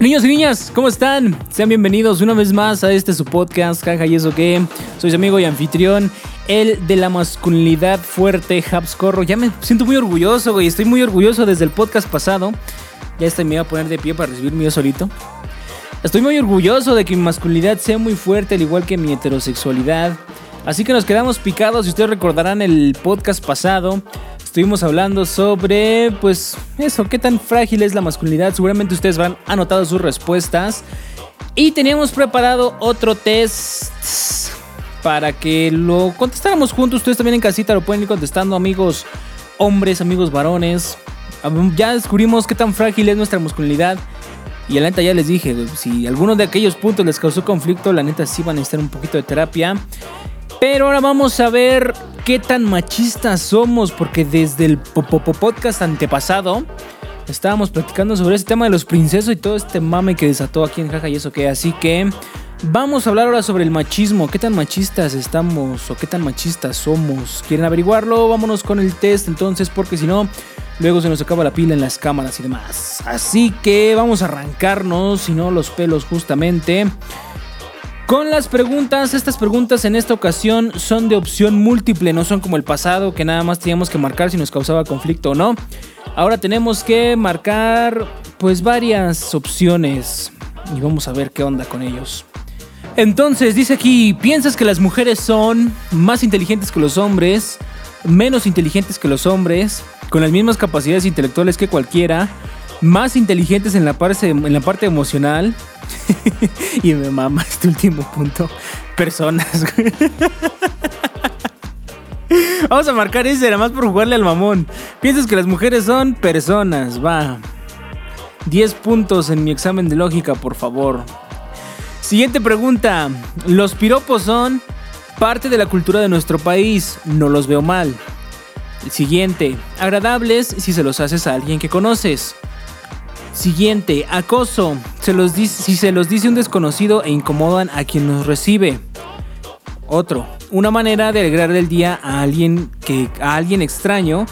Niños y niñas, ¿cómo están? Sean bienvenidos una vez más a este su podcast, jaja y eso que soy su amigo y anfitrión, el de la masculinidad fuerte, Habs Corro. Ya me siento muy orgulloso, güey, estoy muy orgulloso desde el podcast pasado. Ya este me iba a poner de pie para recibirme yo solito. Estoy muy orgulloso de que mi masculinidad sea muy fuerte, al igual que mi heterosexualidad. Así que nos quedamos picados, si ustedes recordarán el podcast pasado, Estuvimos hablando sobre, pues, eso, qué tan frágil es la masculinidad. Seguramente ustedes van anotado sus respuestas. Y teníamos preparado otro test para que lo contestáramos juntos. Ustedes también en casita lo pueden ir contestando, amigos hombres, amigos varones. Ya descubrimos qué tan frágil es nuestra masculinidad. Y la neta ya les dije, si alguno de aquellos puntos les causó conflicto, la neta sí van a necesitar un poquito de terapia. Pero ahora vamos a ver qué tan machistas somos, porque desde el podcast antepasado estábamos platicando sobre ese tema de los princesos y todo este mame que desató aquí en Jaja y eso que. Así que vamos a hablar ahora sobre el machismo. ¿Qué tan machistas estamos o qué tan machistas somos? ¿Quieren averiguarlo? Vámonos con el test entonces, porque si no, luego se nos acaba la pila en las cámaras y demás. Así que vamos a arrancarnos, si no, los pelos justamente. Con las preguntas, estas preguntas en esta ocasión son de opción múltiple, no son como el pasado que nada más teníamos que marcar si nos causaba conflicto o no. Ahora tenemos que marcar pues varias opciones y vamos a ver qué onda con ellos. Entonces, dice aquí, ¿piensas que las mujeres son más inteligentes que los hombres, menos inteligentes que los hombres, con las mismas capacidades intelectuales que cualquiera, más inteligentes en la parte, en la parte emocional, y me mama este último punto. Personas. Vamos a marcar ese, nada más por jugarle al mamón. Piensas que las mujeres son personas, va. 10 puntos en mi examen de lógica, por favor. Siguiente pregunta. Los piropos son parte de la cultura de nuestro país. No los veo mal. siguiente. Agradables si se los haces a alguien que conoces. Siguiente, acoso. Se los si se los dice un desconocido e incomodan a quien los recibe. Otro, una manera de alegrar el día a alguien, que, a alguien extraño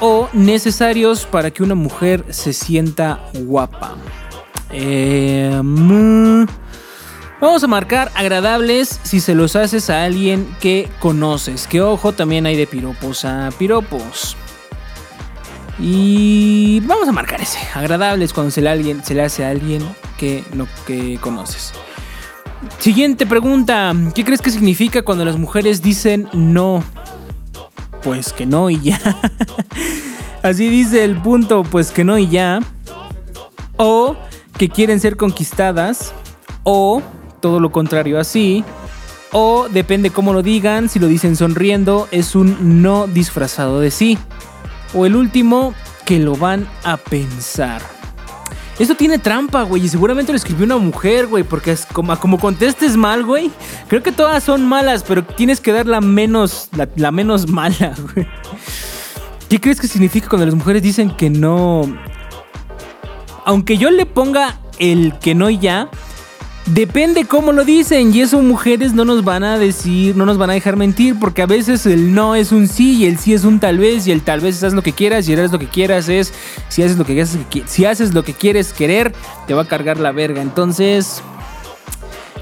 o necesarios para que una mujer se sienta guapa. Em, vamos a marcar agradables si se los haces a alguien que conoces. Que ojo, también hay de piropos a piropos. Y vamos a marcar ese. Agradables cuando se le, alguien, se le hace a alguien que, no, que conoces. Siguiente pregunta. ¿Qué crees que significa cuando las mujeres dicen no? Pues que no y ya. Así dice el punto, pues que no y ya. O que quieren ser conquistadas. O todo lo contrario así. O depende cómo lo digan, si lo dicen sonriendo, es un no disfrazado de sí. O el último, que lo van a pensar. Esto tiene trampa, güey, y seguramente lo escribió una mujer, güey, porque es como, contestes mal, güey. Creo que todas son malas, pero tienes que dar la menos, la menos mala, güey. ¿Qué crees que significa cuando las mujeres dicen que no? Aunque yo le ponga el que no ya, Depende cómo lo dicen y eso mujeres no nos van a decir, no nos van a dejar mentir porque a veces el no es un sí y el sí es un tal vez y el tal vez es lo que quieras y eres lo que quieras es si haces lo que si haces lo que quieres querer te va a cargar la verga. Entonces,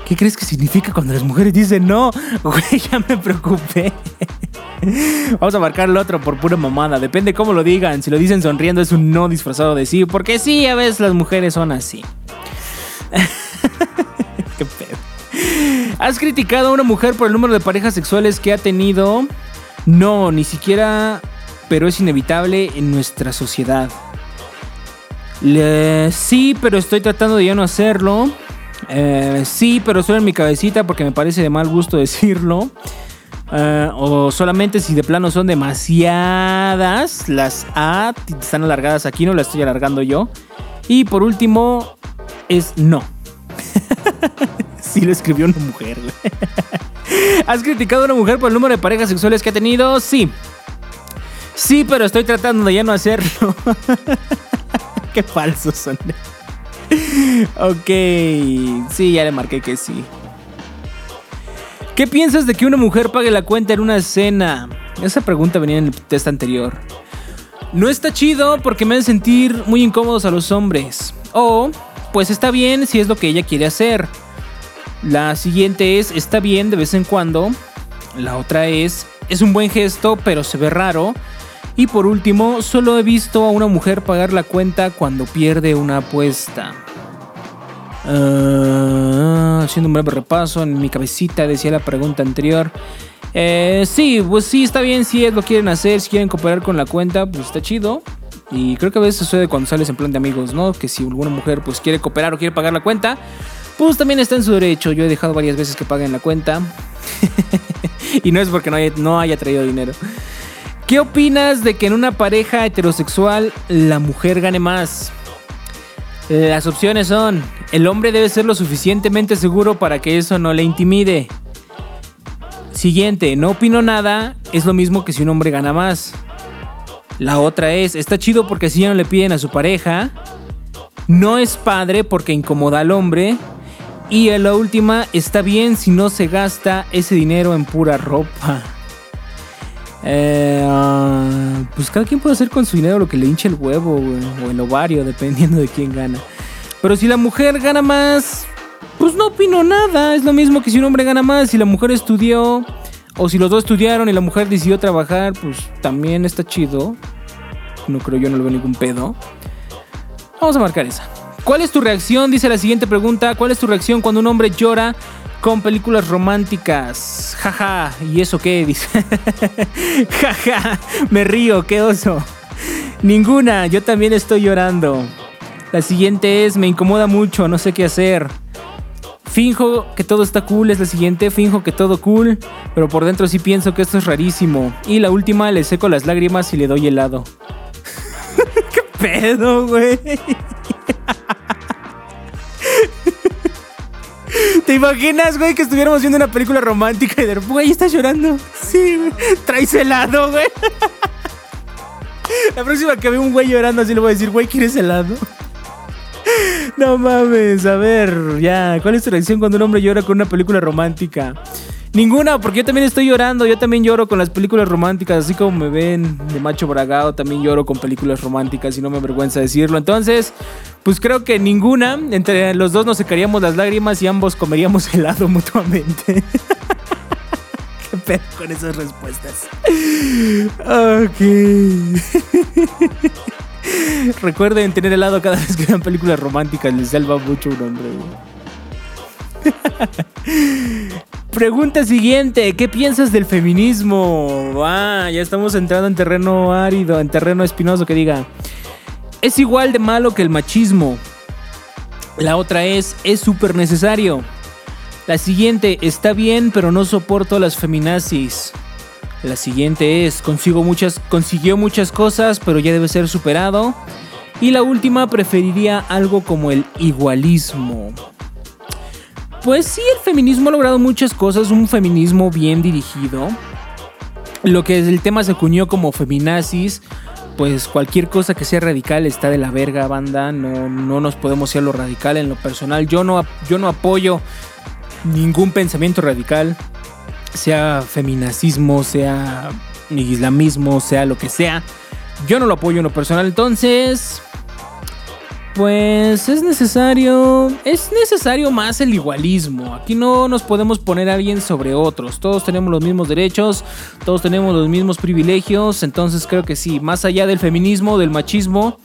¿qué crees que significa cuando las mujeres dicen no? Güey, ya me preocupé. Vamos a marcar el otro por pura mamada. Depende cómo lo digan. Si lo dicen sonriendo es un no disfrazado de sí. Porque sí, a veces las mujeres son así. Qué pedo. ¿Has criticado a una mujer por el número de parejas sexuales que ha tenido? No, ni siquiera, pero es inevitable en nuestra sociedad. sí, pero estoy tratando de ya no hacerlo. Eh, sí, pero solo en mi cabecita porque me parece de mal gusto decirlo. Eh, o solamente si de plano son demasiadas las A están alargadas aquí, no las estoy alargando yo. Y por último es no. sí lo escribió una mujer. ¿Has criticado a una mujer por el número de parejas sexuales que ha tenido? Sí. Sí, pero estoy tratando de ya no hacerlo. Qué falsos son. ok. Sí, ya le marqué que sí. ¿Qué piensas de que una mujer pague la cuenta en una cena? Esa pregunta venía en el test anterior. No está chido porque me hacen sentir muy incómodos a los hombres. O, pues está bien si es lo que ella quiere hacer. La siguiente es, está bien de vez en cuando. La otra es, es un buen gesto, pero se ve raro. Y por último, solo he visto a una mujer pagar la cuenta cuando pierde una apuesta. Ah, haciendo un breve repaso en mi cabecita, decía la pregunta anterior. Eh, sí, pues sí, está bien si lo quieren hacer, si quieren cooperar con la cuenta, pues está chido. Y creo que a veces sucede cuando sales en plan de amigos, ¿no? Que si alguna mujer pues quiere cooperar o quiere pagar la cuenta, pues también está en su derecho. Yo he dejado varias veces que paguen la cuenta. y no es porque no haya, no haya traído dinero. ¿Qué opinas de que en una pareja heterosexual la mujer gane más? Las opciones son, el hombre debe ser lo suficientemente seguro para que eso no le intimide. Siguiente, no opino nada, es lo mismo que si un hombre gana más. La otra es, está chido porque así ya no le piden a su pareja. No es padre porque incomoda al hombre. Y la última, está bien si no se gasta ese dinero en pura ropa. Eh, ah, pues cada quien puede hacer con su dinero lo que le hinche el huevo o el ovario, dependiendo de quién gana. Pero si la mujer gana más, pues no opino nada. Es lo mismo que si un hombre gana más, si la mujer estudió, o si los dos estudiaron y la mujer decidió trabajar, pues también está chido. No creo yo, no le veo ningún pedo. Vamos a marcar esa. ¿Cuál es tu reacción? Dice la siguiente pregunta. ¿Cuál es tu reacción cuando un hombre llora con películas románticas. Jaja, ¿y eso qué? Dice. Jaja, me río, qué oso. Ninguna, yo también estoy llorando. La siguiente es, me incomoda mucho, no sé qué hacer. Finjo que todo está cool, es la siguiente. Finjo que todo cool, pero por dentro sí pienso que esto es rarísimo. Y la última, le seco las lágrimas y le doy helado. ¿Qué pedo, güey? ¿Te imaginas, güey, que estuviéramos viendo una película romántica y de güey, estás llorando? Sí, güey. Traes helado, güey. La próxima que veo un güey llorando así le voy a decir, güey, ¿quieres helado? No mames, a ver, ya. ¿Cuál es tu reacción cuando un hombre llora con una película romántica? Ninguna, porque yo también estoy llorando. Yo también lloro con las películas románticas. Así como me ven de macho bragado, también lloro con películas románticas y no me avergüenza decirlo. Entonces, pues creo que ninguna. Entre los dos nos secaríamos las lágrimas y ambos comeríamos helado mutuamente. Qué pedo con esas respuestas. Ok. Recuerden tener helado cada vez que vean películas románticas. Les salva mucho un hombre. Pregunta siguiente, ¿qué piensas del feminismo? Ah, ya estamos entrando en terreno árido, en terreno espinoso que diga. Es igual de malo que el machismo. La otra es, es súper necesario. La siguiente, está bien, pero no soporto las feminazis. La siguiente es, consigo muchas, consiguió muchas cosas, pero ya debe ser superado. Y la última, preferiría algo como el igualismo. Pues sí, el feminismo ha logrado muchas cosas, un feminismo bien dirigido. Lo que es el tema se acuñó como feminazis, pues cualquier cosa que sea radical está de la verga, banda. No, no nos podemos ser lo radical en lo personal. Yo no, yo no apoyo ningún pensamiento radical, sea feminacismo, sea islamismo, sea lo que sea. Yo no lo apoyo en lo personal. Entonces, pues es necesario, es necesario más el igualismo. Aquí no nos podemos poner a alguien sobre otros. Todos tenemos los mismos derechos, todos tenemos los mismos privilegios. Entonces creo que sí, más allá del feminismo, del machismo,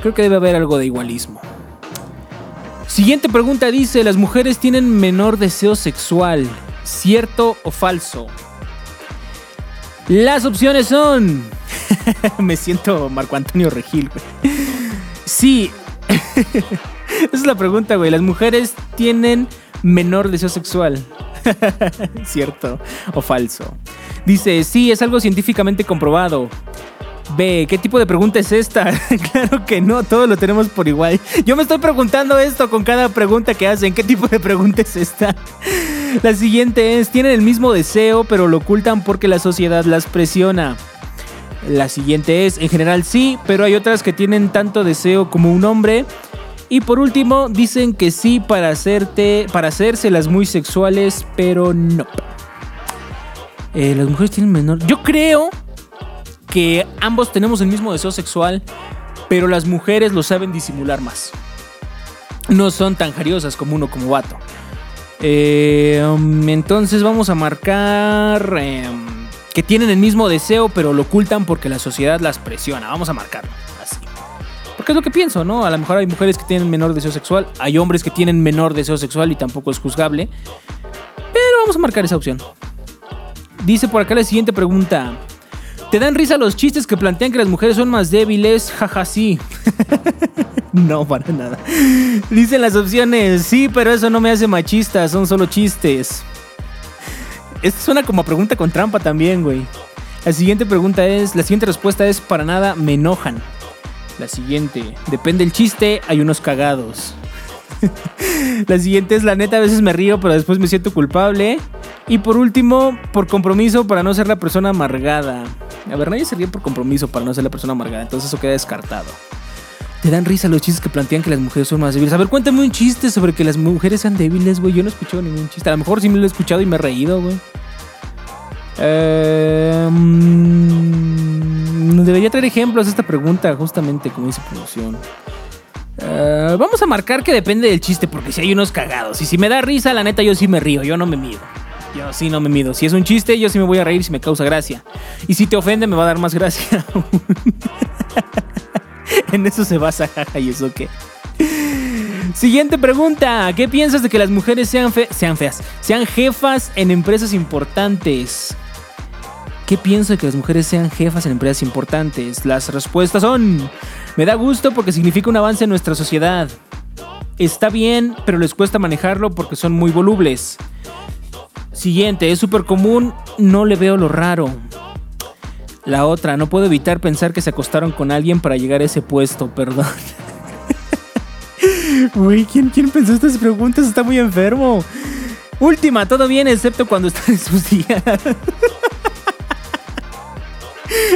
creo que debe haber algo de igualismo. Siguiente pregunta dice, ¿las mujeres tienen menor deseo sexual? ¿Cierto o falso? Las opciones son... Me siento Marco Antonio Regil. Sí, esa es la pregunta, güey. ¿Las mujeres tienen menor deseo sexual? ¿Cierto o falso? Dice, sí, es algo científicamente comprobado. B, ¿qué tipo de pregunta es esta? claro que no, todos lo tenemos por igual. Yo me estoy preguntando esto con cada pregunta que hacen. ¿Qué tipo de pregunta es esta? La siguiente es, tienen el mismo deseo, pero lo ocultan porque la sociedad las presiona. La siguiente es, en general sí, pero hay otras que tienen tanto deseo como un hombre. Y por último, dicen que sí para hacerte, para hacérselas muy sexuales, pero no. Eh, las mujeres tienen menor. Yo creo que ambos tenemos el mismo deseo sexual, pero las mujeres lo saben disimular más. No son tan jariosas como uno como vato. Eh, entonces vamos a marcar em, que tienen el mismo deseo, pero lo ocultan porque la sociedad las presiona. Vamos a marcarlo así. Porque es lo que pienso, ¿no? A lo mejor hay mujeres que tienen menor deseo sexual, hay hombres que tienen menor deseo sexual y tampoco es juzgable. Pero vamos a marcar esa opción. Dice por acá la siguiente pregunta. ¿Te dan risa los chistes que plantean que las mujeres son más débiles? Jaja, sí. no, para nada. Dicen las opciones, sí, pero eso no me hace machista, son solo chistes. Esto suena como pregunta con trampa también, güey. La siguiente pregunta es, la siguiente respuesta es, para nada me enojan. La siguiente, depende del chiste, hay unos cagados. la siguiente es, la neta, a veces me río, pero después me siento culpable. Y por último, por compromiso para no ser la persona amargada. A ver, nadie se ríe por compromiso para no ser la persona amargada, entonces eso queda descartado. Te dan risa los chistes que plantean que las mujeres son más débiles. A ver, cuéntame un chiste sobre que las mujeres sean débiles, güey. Yo no he escuchado ningún chiste. A lo mejor sí me lo he escuchado y me he reído, güey. Eh, debería traer ejemplos de esta pregunta, justamente, como dice promoción. Eh, vamos a marcar que depende del chiste, porque si hay unos cagados. Y si me da risa, la neta, yo sí me río, yo no me mido. Yo sí no me mido. Si es un chiste, yo sí me voy a reír si me causa gracia. Y si te ofende, me va a dar más gracia. en eso se basa, jaja, y eso qué. Siguiente pregunta. ¿Qué piensas de que las mujeres sean, sean feas? Sean jefas en empresas importantes. ¿Qué pienso de que las mujeres sean jefas en empresas importantes? Las respuestas son... Me da gusto porque significa un avance en nuestra sociedad. Está bien, pero les cuesta manejarlo porque son muy volubles. Siguiente, es súper común, no le veo lo raro. La otra, no puedo evitar pensar que se acostaron con alguien para llegar a ese puesto, perdón. Uy, ¿quién, ¿quién pensó estas preguntas? Está muy enfermo. Última, todo bien excepto cuando están en sus días.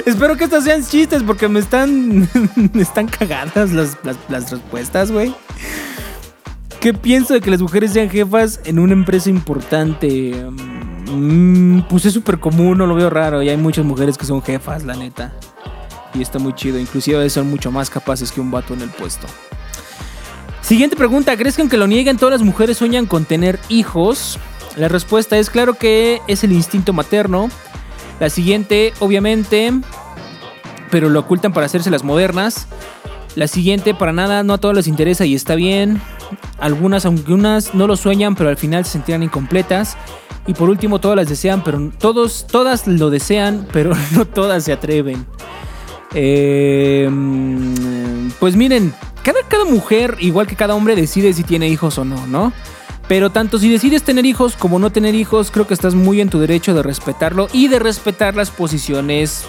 Espero que estas sean chistes porque me están. me están cagadas las, las respuestas, güey. ¿Qué pienso de que las mujeres sean jefas en una empresa importante? Mm, pues es súper común, no lo veo raro. Y hay muchas mujeres que son jefas, la neta. Y está muy chido. Inclusive son mucho más capaces que un vato en el puesto. Siguiente pregunta. ¿Crees que aunque lo nieguen todas las mujeres sueñan con tener hijos? La respuesta es claro que es el instinto materno. La siguiente, obviamente, pero lo ocultan para hacerse las modernas. La siguiente, para nada, no a todas les interesa y está bien. Algunas, aunque unas no lo sueñan, pero al final se sentirán incompletas. Y por último, todas las desean, pero todos, todas lo desean, pero no todas se atreven. Eh, pues miren, cada, cada mujer, igual que cada hombre, decide si tiene hijos o no, ¿no? Pero tanto si decides tener hijos como no tener hijos, creo que estás muy en tu derecho de respetarlo y de respetar las posiciones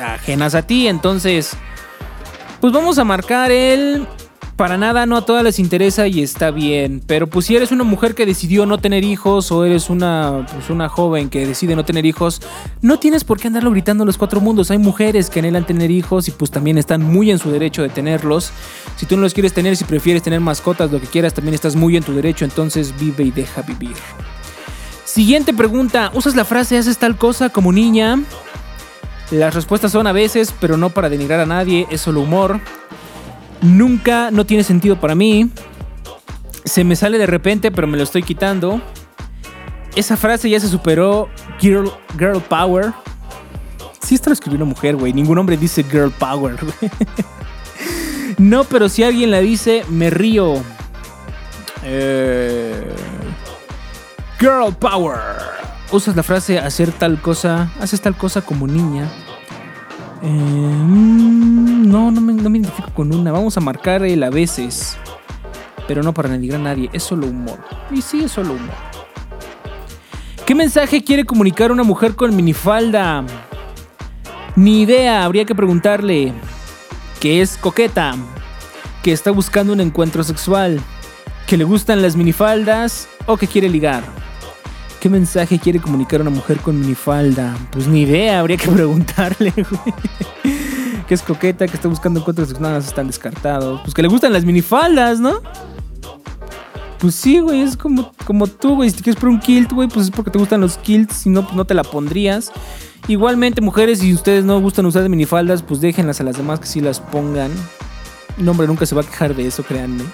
ajenas a ti. Entonces, pues vamos a marcar el para nada, no a todas les interesa y está bien. Pero pues si eres una mujer que decidió no tener hijos o eres una, pues, una joven que decide no tener hijos, no tienes por qué andarlo gritando a los cuatro mundos. Hay mujeres que anhelan tener hijos y pues también están muy en su derecho de tenerlos. Si tú no los quieres tener, si prefieres tener mascotas, lo que quieras, también estás muy en tu derecho. Entonces vive y deja vivir. Siguiente pregunta. ¿Usas la frase haces tal cosa como niña? Las respuestas son a veces, pero no para denigrar a nadie, es solo humor. Nunca, no tiene sentido para mí. Se me sale de repente, pero me lo estoy quitando. Esa frase ya se superó. Girl, girl power. Sí, esto lo escribió una mujer, güey. Ningún hombre dice girl power, güey. No, pero si alguien la dice, me río. Eh, girl power. Usas la frase hacer tal cosa, haces tal cosa como niña. Eh, mm, no, no me, no me, identifico con una. Vamos a marcar el a veces. Pero no para denigrar a nadie. Es solo humor. Y sí, es solo humor. ¿Qué mensaje quiere comunicar una mujer con minifalda? Ni idea, habría que preguntarle que es coqueta, que está buscando un encuentro sexual, que le gustan las minifaldas o que quiere ligar. ¿Qué mensaje quiere comunicar una mujer con minifalda? Pues ni idea, habría que preguntarle, güey. Que es coqueta, que está buscando encuentros sexuales, están descartados. Pues que le gustan las minifaldas, ¿no? Pues sí, güey, es como, como tú, güey. Si te quieres por un kilt, güey, pues es porque te gustan los kilts. Si no, pues no te la pondrías. Igualmente, mujeres, si ustedes no gustan usar minifaldas, pues déjenlas a las demás que sí las pongan. No, hombre, nunca se va a quejar de eso, créanme.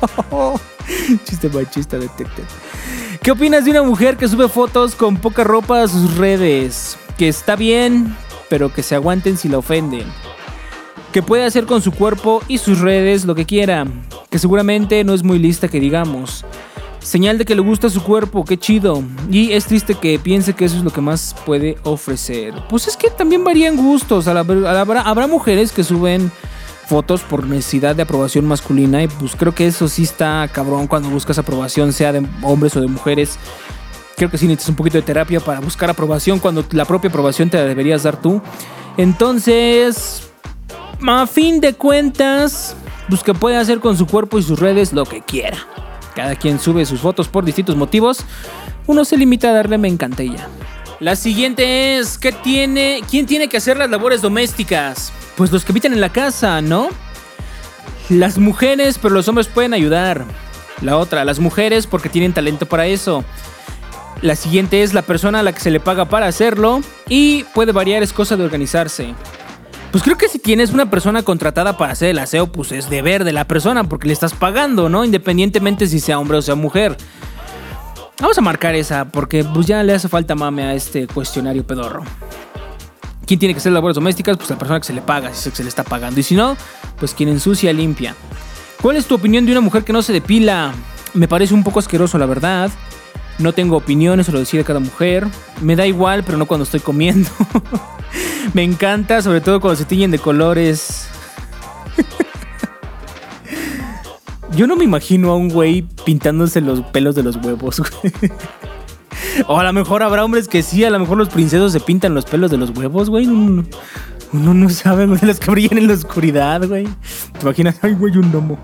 Chiste machista detected. ¿Qué opinas de una mujer que sube fotos con poca ropa a sus redes? Que está bien, pero que se aguanten si la ofenden. Que puede hacer con su cuerpo y sus redes lo que quiera. Que seguramente no es muy lista que digamos. Señal de que le gusta su cuerpo, qué chido. Y es triste que piense que eso es lo que más puede ofrecer. Pues es que también varían gustos. Habrá, habrá mujeres que suben fotos por necesidad de aprobación masculina y pues creo que eso sí está cabrón cuando buscas aprobación, sea de hombres o de mujeres. Creo que sí necesitas un poquito de terapia para buscar aprobación cuando la propia aprobación te la deberías dar tú. Entonces, a fin de cuentas, pues que puede hacer con su cuerpo y sus redes lo que quiera. Cada quien sube sus fotos por distintos motivos. Uno se limita a darle me encanta y ya. La siguiente es, ¿qué tiene, ¿quién tiene que hacer las labores domésticas? Pues los que habitan en la casa, ¿no? Las mujeres, pero los hombres pueden ayudar. La otra, las mujeres porque tienen talento para eso. La siguiente es la persona a la que se le paga para hacerlo. Y puede variar, es cosa de organizarse. Pues creo que si tienes una persona contratada para hacer el aseo, pues es deber de la persona porque le estás pagando, ¿no? Independientemente si sea hombre o sea mujer. Vamos a marcar esa porque pues ya le hace falta mame a este cuestionario pedorro. ¿Quién tiene que hacer labores domésticas? Pues la persona que se le paga, si se le está pagando. Y si no, pues quien ensucia, limpia. ¿Cuál es tu opinión de una mujer que no se depila? Me parece un poco asqueroso, la verdad. No tengo opiniones, se lo decide cada mujer. Me da igual, pero no cuando estoy comiendo. Me encanta, sobre todo cuando se tiñen de colores. Yo no me imagino a un güey pintándose los pelos de los huevos, güey. O a lo mejor habrá hombres que sí, a lo mejor los princesos se pintan los pelos de los huevos, güey. Uno, no sabe, de los que brillan en la oscuridad, güey. ¿Te imaginas? Ay, güey, un gnomo.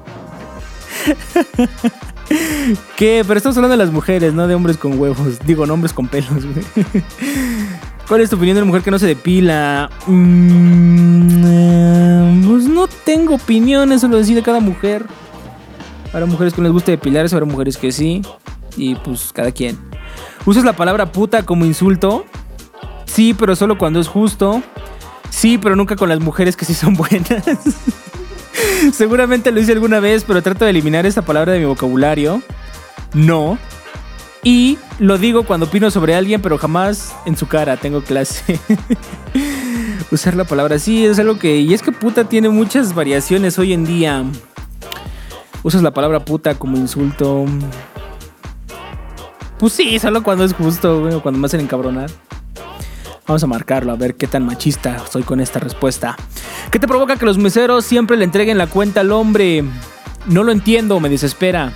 ¿Qué? Pero estamos hablando de las mujeres, no de hombres con huevos. Digo, no hombres con pelos, güey. ¿Cuál es tu opinión de una mujer que no se depila? Mm, pues no tengo opinión, eso lo decide cada mujer. Habrá mujeres que les gusta depilarse, habrá mujeres que sí. Y pues cada quien. ¿Usas la palabra puta como insulto? Sí, pero solo cuando es justo. Sí, pero nunca con las mujeres que sí son buenas. Seguramente lo hice alguna vez, pero trato de eliminar esa palabra de mi vocabulario. No. Y lo digo cuando opino sobre alguien, pero jamás en su cara tengo clase. Usar la palabra sí es algo que... Y es que puta tiene muchas variaciones hoy en día. Usas la palabra puta como insulto. Pues sí, solo cuando es justo, güey, o cuando me hacen encabronar. Vamos a marcarlo, a ver qué tan machista soy con esta respuesta. ¿Qué te provoca que los meseros siempre le entreguen la cuenta al hombre? No lo entiendo, me desespera.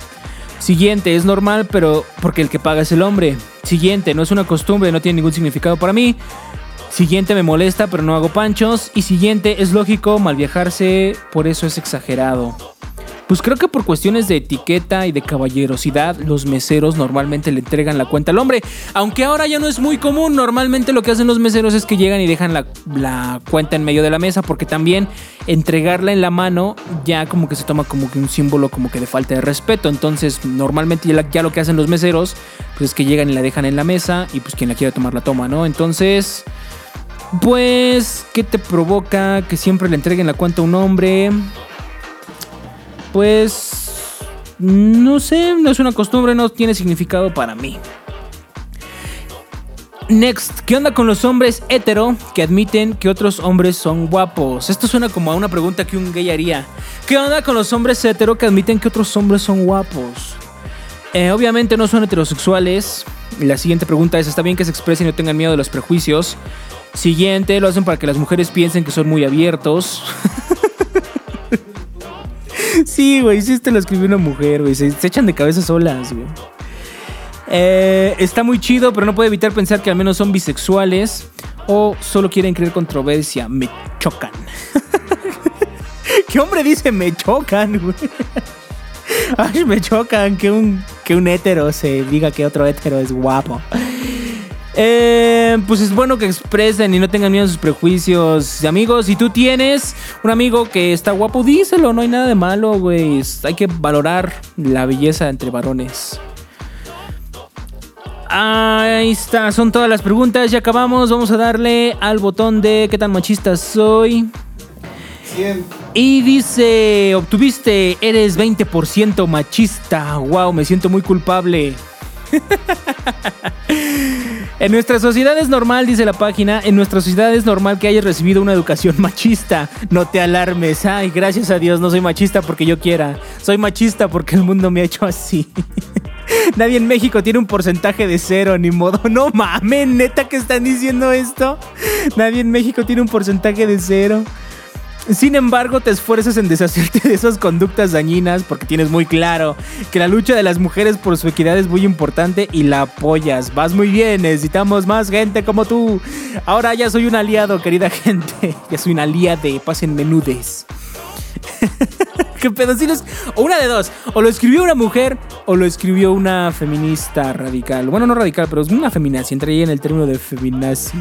Siguiente, es normal, pero porque el que paga es el hombre. Siguiente, no es una costumbre, no tiene ningún significado para mí. Siguiente, me molesta, pero no hago panchos. Y siguiente, es lógico, mal viajarse, por eso es exagerado. Pues creo que por cuestiones de etiqueta y de caballerosidad, los meseros normalmente le entregan la cuenta al hombre. Aunque ahora ya no es muy común. Normalmente lo que hacen los meseros es que llegan y dejan la, cuenta en medio de la mesa. Porque también entregarla en la mano ya como que se toma como que un símbolo como que de falta de respeto. Entonces, normalmente ya, lo que hacen los meseros, pues es que llegan y la dejan en la mesa. Y pues quien la quiera tomar la toma, ¿no? Entonces. Pues, ¿qué te provoca que siempre le entreguen la cuenta a un hombre? Pues no sé, no es una costumbre, no tiene significado para mí. Next, ¿qué onda con los hombres hetero que admiten que otros hombres son guapos? Esto suena como a una pregunta que un gay haría. ¿Qué onda con los hombres hetero que admiten que otros hombres son guapos? Eh, obviamente no son heterosexuales. La siguiente pregunta es, ¿está bien que se expresen y no tengan miedo de los prejuicios? Siguiente, lo hacen para que las mujeres piensen que son muy abiertos. Sí, güey, sí, este lo escribió una mujer, güey. Se, echan de cabeza solas, güey. Eh, está muy chido, pero no puede evitar pensar que al menos son bisexuales. o solo quieren crear controversia. Me chocan. ¿Qué hombre dice me chocan, güey? Ay, me chocan que un, que un hétero se diga que otro hétero es guapo. Eh, pues es bueno que expresen y no tengan miedo a sus prejuicios. Amigos, si tú tienes un amigo que está guapo, díselo, no hay nada de malo, güey. Hay que valorar la belleza entre varones. Ahí está, son todas las preguntas. Ya acabamos. Vamos a darle al botón de qué tan machista soy. 100. Y dice, obtuviste, eres 20% machista. Wow, me siento muy culpable. en nuestra sociedad es normal, dice la página, en nuestra sociedad es normal que hayas recibido una educación machista. No te alarmes. Ay, gracias a Dios, no soy machista porque yo quiera. Soy machista porque el mundo me ha hecho así. Nadie en México tiene un porcentaje de cero, ni modo. No mames, neta que están diciendo esto. Nadie en México tiene un porcentaje de cero. Sin embargo, te esfuerzas en deshacerte de esas conductas dañinas porque tienes muy claro que la lucha de las mujeres por su equidad es muy importante y la apoyas. Vas muy bien, necesitamos más gente como tú. Ahora ya soy un aliado, querida gente. Ya soy un aliado, pasen menudes. ¿Qué pedo? o una de dos. O lo escribió una mujer o lo escribió una feminista radical. Bueno, no radical, pero es una feminazi. Entré ahí en el término de feminazi.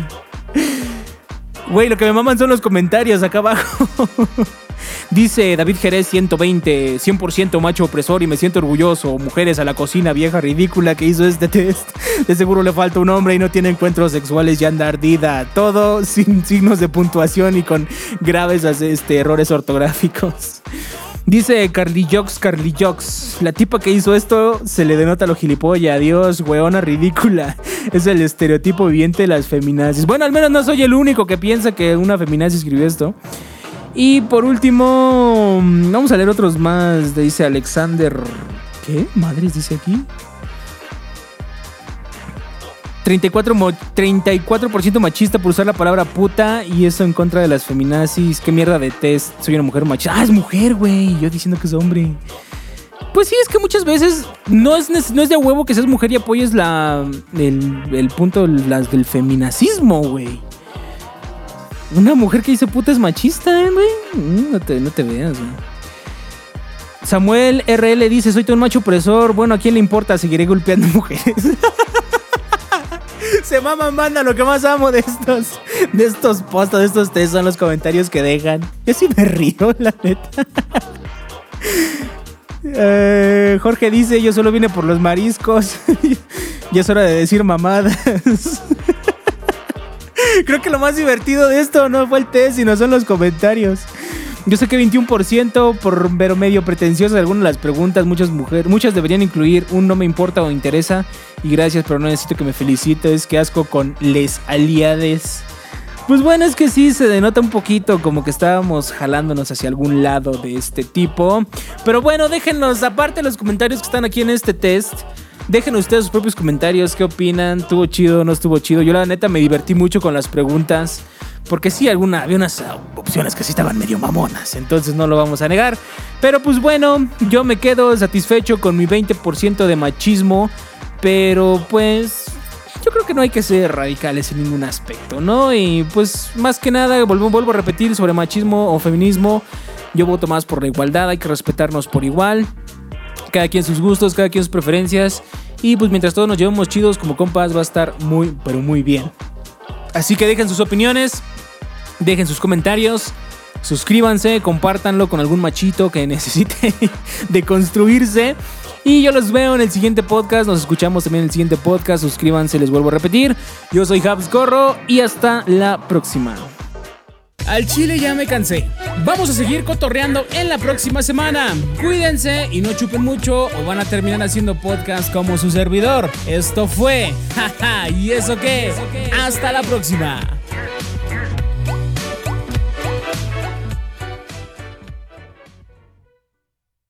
Güey, lo que me maman son los comentarios acá abajo. Dice David Jerez 120, 100% macho opresor y me siento orgulloso. Mujeres a la cocina vieja ridícula que hizo este test. De seguro le falta un hombre y no tiene encuentros sexuales y anda ardida. Todo sin signos de puntuación y con graves este, errores ortográficos. Dice Carly Jocks, Carly Jocks. La tipa que hizo esto se le denota lo gilipollas. Adiós, weona ridícula. Es el estereotipo viviente de las feminazis. Bueno, al menos no soy el único que piensa que una feminazi escribió esto. Y por último, vamos a leer otros más. Dice Alexander. ¿Qué? Madres dice aquí. 34%, 34 machista por usar la palabra puta y eso en contra de las feminazis. Qué mierda de test. Soy una mujer machista. Ah, es mujer, güey. Yo diciendo que es hombre. Pues sí, es que muchas veces no es, no es de huevo que seas mujer y apoyes la, el, punto del feminacismo, güey. Una mujer que dice puta es machista, ¿eh, güey. Mm, no te, no te veas, güey. Samuel RL dice, soy todo un macho opresor. Bueno, ¿a quién le importa? Seguiré golpeando mujeres. Se maman banda, lo que más amo de estos, de estos posts, de estos test son los comentarios que dejan. Yo sí me río, la neta. Eh, Jorge dice, yo solo vine por los mariscos. ya es hora de decir mamadas. Creo que lo más divertido de esto no fue el test, sino son los comentarios. Yo sé que 21% por ver medio pretencioso de algunas de las preguntas, muchas mujeres, muchas deberían incluir un no me importa o interesa y gracias, pero no necesito que me felicites, que asco con les aliades. Pues bueno, es que sí se denota un poquito como que estábamos jalándonos hacia algún lado de este tipo. Pero bueno, déjenos, aparte los comentarios que están aquí en este test, Dejen ustedes sus propios comentarios, qué opinan, estuvo chido, no estuvo chido. Yo la neta me divertí mucho con las preguntas. Porque sí, alguna, había unas opciones que sí estaban medio mamonas, entonces no lo vamos a negar. Pero pues bueno, yo me quedo satisfecho con mi 20% de machismo. Pero pues yo creo que no hay que ser radicales en ningún aspecto, ¿no? Y pues más que nada, vuelvo, vuelvo a repetir sobre machismo o feminismo. Yo voto más por la igualdad, hay que respetarnos por igual cada quien sus gustos, cada quien sus preferencias. Y pues mientras todos nos llevemos chidos como compas, va a estar muy, pero muy bien. Así que dejen sus opiniones, dejen sus comentarios, suscríbanse, compártanlo con algún machito que necesite de construirse. Y yo los veo en el siguiente podcast. Nos escuchamos también en el siguiente podcast. Suscríbanse, les vuelvo a repetir. Yo soy Habs Gorro y hasta la próxima. Al chile ya me cansé. Vamos a seguir cotorreando en la próxima semana. Cuídense y no chupen mucho o van a terminar haciendo podcast como su servidor. Esto fue. ¿Y eso qué? Hasta la próxima.